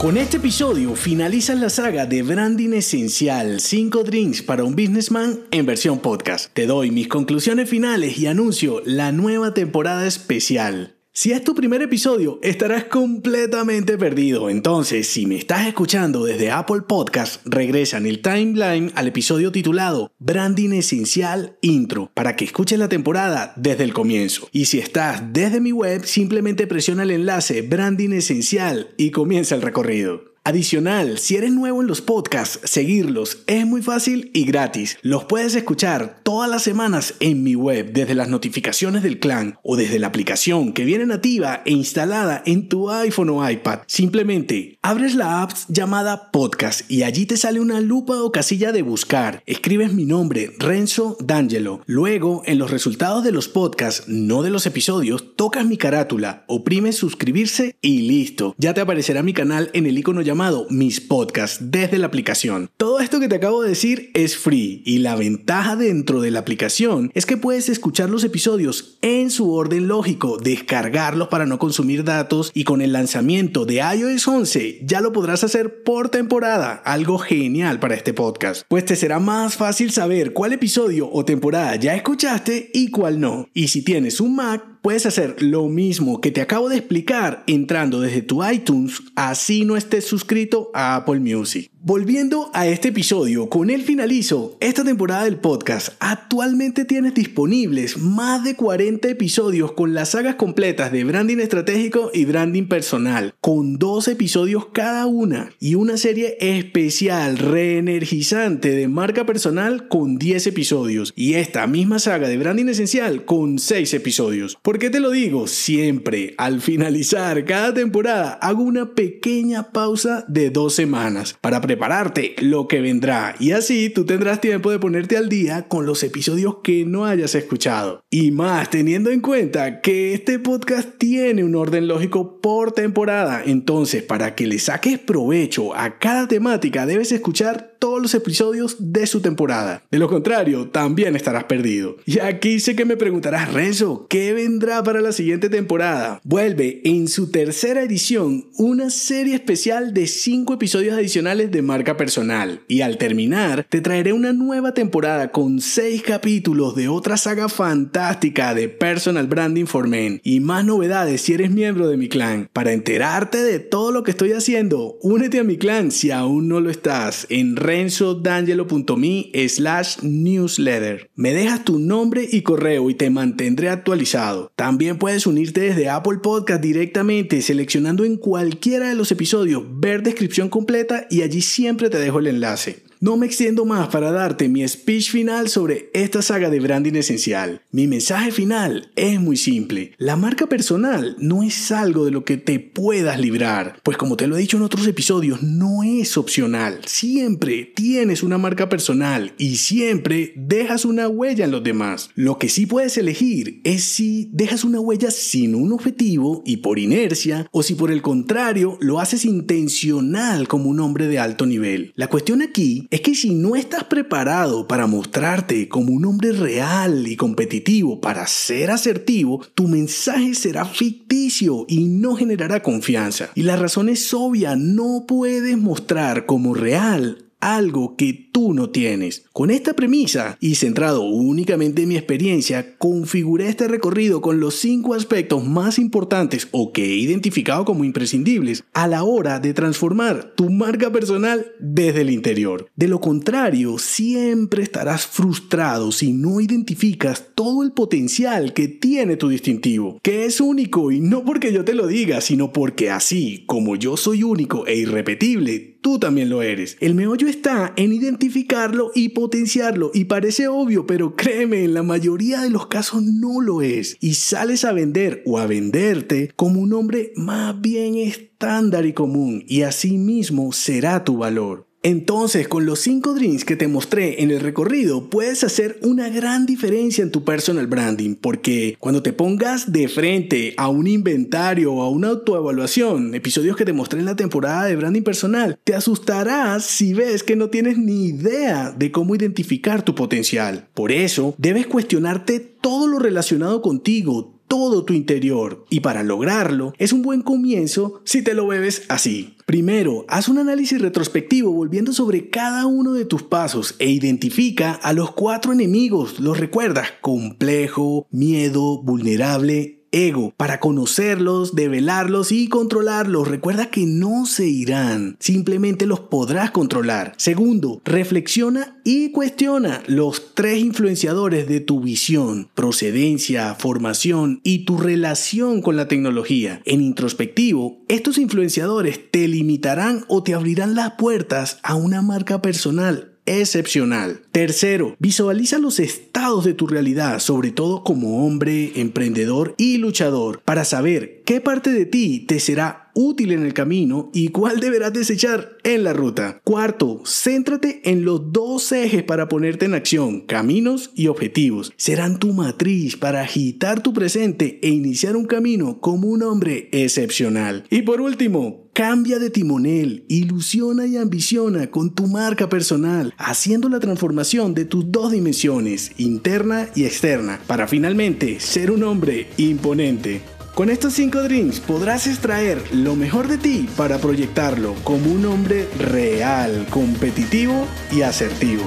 Con este episodio finaliza la saga de Branding Esencial 5 Drinks para un Businessman en versión podcast. Te doy mis conclusiones finales y anuncio la nueva temporada especial. Si es tu primer episodio, estarás completamente perdido. Entonces, si me estás escuchando desde Apple Podcast, regresa en el timeline al episodio titulado Branding Esencial Intro para que escuches la temporada desde el comienzo. Y si estás desde mi web, simplemente presiona el enlace Branding Esencial y comienza el recorrido. Adicional, si eres nuevo en los podcasts, seguirlos es muy fácil y gratis. Los puedes escuchar todas las semanas en mi web desde las notificaciones del clan o desde la aplicación que viene nativa e instalada en tu iPhone o iPad. Simplemente abres la app llamada podcast y allí te sale una lupa o casilla de buscar. Escribes mi nombre, Renzo D'Angelo. Luego, en los resultados de los podcasts, no de los episodios, tocas mi carátula, oprimes suscribirse y listo. Ya te aparecerá mi canal en el icono llamado Mis Podcasts desde la aplicación. Todo esto que te acabo de decir es free y la ventaja dentro de la aplicación es que puedes escuchar los episodios en su orden lógico, descargarlos para no consumir datos y con el lanzamiento de iOS 11 ya lo podrás hacer por temporada, algo genial para este podcast, pues te será más fácil saber cuál episodio o temporada ya escuchaste y cuál no. Y si tienes un Mac, puedes hacer lo mismo que te acabo de explicar entrando desde tu iTunes, así no estés suscrito a Apple Music. Volviendo a este episodio, con él finalizo esta temporada del podcast. Actualmente tienes disponibles más de 40 episodios con las sagas completas de branding estratégico y branding personal, con dos episodios cada una y una serie especial, reenergizante de marca personal con 10 episodios y esta misma saga de branding esencial con 6 episodios. ¿Por qué te lo digo? Siempre al finalizar cada temporada hago una pequeña pausa de dos semanas para prepararte lo que vendrá y así tú tendrás tiempo de ponerte al día con los episodios que no hayas escuchado. Y más teniendo en cuenta que este podcast tiene un orden lógico por temporada, entonces para que le saques provecho a cada temática debes escuchar todos los episodios de su temporada. De lo contrario, también estarás perdido. Y aquí sé que me preguntarás, Renzo, ¿qué vendrá para la siguiente temporada? Vuelve en su tercera edición una serie especial de 5 episodios adicionales de marca personal. Y al terminar, te traeré una nueva temporada con 6 capítulos de otra saga fantástica de Personal Branding for Men. Y más novedades si eres miembro de mi clan. Para enterarte de todo lo que estoy haciendo, únete a mi clan si aún no lo estás en renzodangelo.me slash newsletter. Me dejas tu nombre y correo y te mantendré actualizado. También puedes unirte desde Apple Podcast directamente seleccionando en cualquiera de los episodios ver descripción completa y allí siempre te dejo el enlace. No me extiendo más para darte mi speech final sobre esta saga de branding esencial. Mi mensaje final es muy simple. La marca personal no es algo de lo que te puedas librar, pues como te lo he dicho en otros episodios, no es opcional. Siempre tienes una marca personal y siempre dejas una huella en los demás. Lo que sí puedes elegir es si dejas una huella sin un objetivo y por inercia o si por el contrario lo haces intencional como un hombre de alto nivel. La cuestión aquí es que si no estás preparado para mostrarte como un hombre real y competitivo para ser asertivo, tu mensaje será ficticio y no generará confianza. Y la razón es obvia, no puedes mostrar como real algo que tú no tienes. Con esta premisa y centrado únicamente en mi experiencia, configuré este recorrido con los cinco aspectos más importantes o que he identificado como imprescindibles a la hora de transformar tu marca personal desde el interior. De lo contrario, siempre estarás frustrado si no identificas todo el potencial que tiene tu distintivo, que es único y no porque yo te lo diga, sino porque así como yo soy único e irrepetible, tú también lo eres. El meollo está en identificarlo y potenciarlo. Y parece obvio, pero créeme, en la mayoría de los casos no lo es. Y sales a vender o a venderte como un hombre más bien estándar y común. Y así mismo será tu valor. Entonces, con los 5 drinks que te mostré en el recorrido, puedes hacer una gran diferencia en tu personal branding, porque cuando te pongas de frente a un inventario o a una autoevaluación, episodios que te mostré en la temporada de branding personal, te asustarás si ves que no tienes ni idea de cómo identificar tu potencial. Por eso, debes cuestionarte todo lo relacionado contigo, todo tu interior. Y para lograrlo, es un buen comienzo si te lo bebes así. Primero, haz un análisis retrospectivo volviendo sobre cada uno de tus pasos e identifica a los cuatro enemigos. ¿Los recuerdas? Complejo, miedo, vulnerable ego, para conocerlos, develarlos y controlarlos. Recuerda que no se irán, simplemente los podrás controlar. Segundo, reflexiona y cuestiona los tres influenciadores de tu visión, procedencia, formación y tu relación con la tecnología. En introspectivo, estos influenciadores te limitarán o te abrirán las puertas a una marca personal excepcional. Tercero, visualiza los estados de tu realidad, sobre todo como hombre, emprendedor y luchador, para saber qué parte de ti te será útil en el camino y cuál deberás desechar en la ruta. Cuarto, céntrate en los dos ejes para ponerte en acción, caminos y objetivos. Serán tu matriz para agitar tu presente e iniciar un camino como un hombre excepcional. Y por último, Cambia de timonel, ilusiona y ambiciona con tu marca personal, haciendo la transformación de tus dos dimensiones, interna y externa, para finalmente ser un hombre imponente. Con estos 5 drinks podrás extraer lo mejor de ti para proyectarlo como un hombre real, competitivo y asertivo.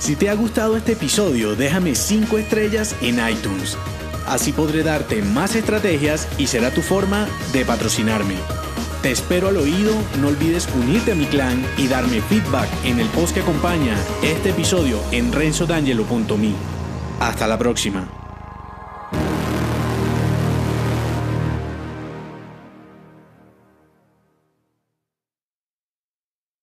Si te ha gustado este episodio, déjame 5 estrellas en iTunes. Así podré darte más estrategias y será tu forma de patrocinarme. Te espero al oído, no olvides unirte a mi clan y darme feedback en el post que acompaña este episodio en renzodangelo.me. Hasta la próxima.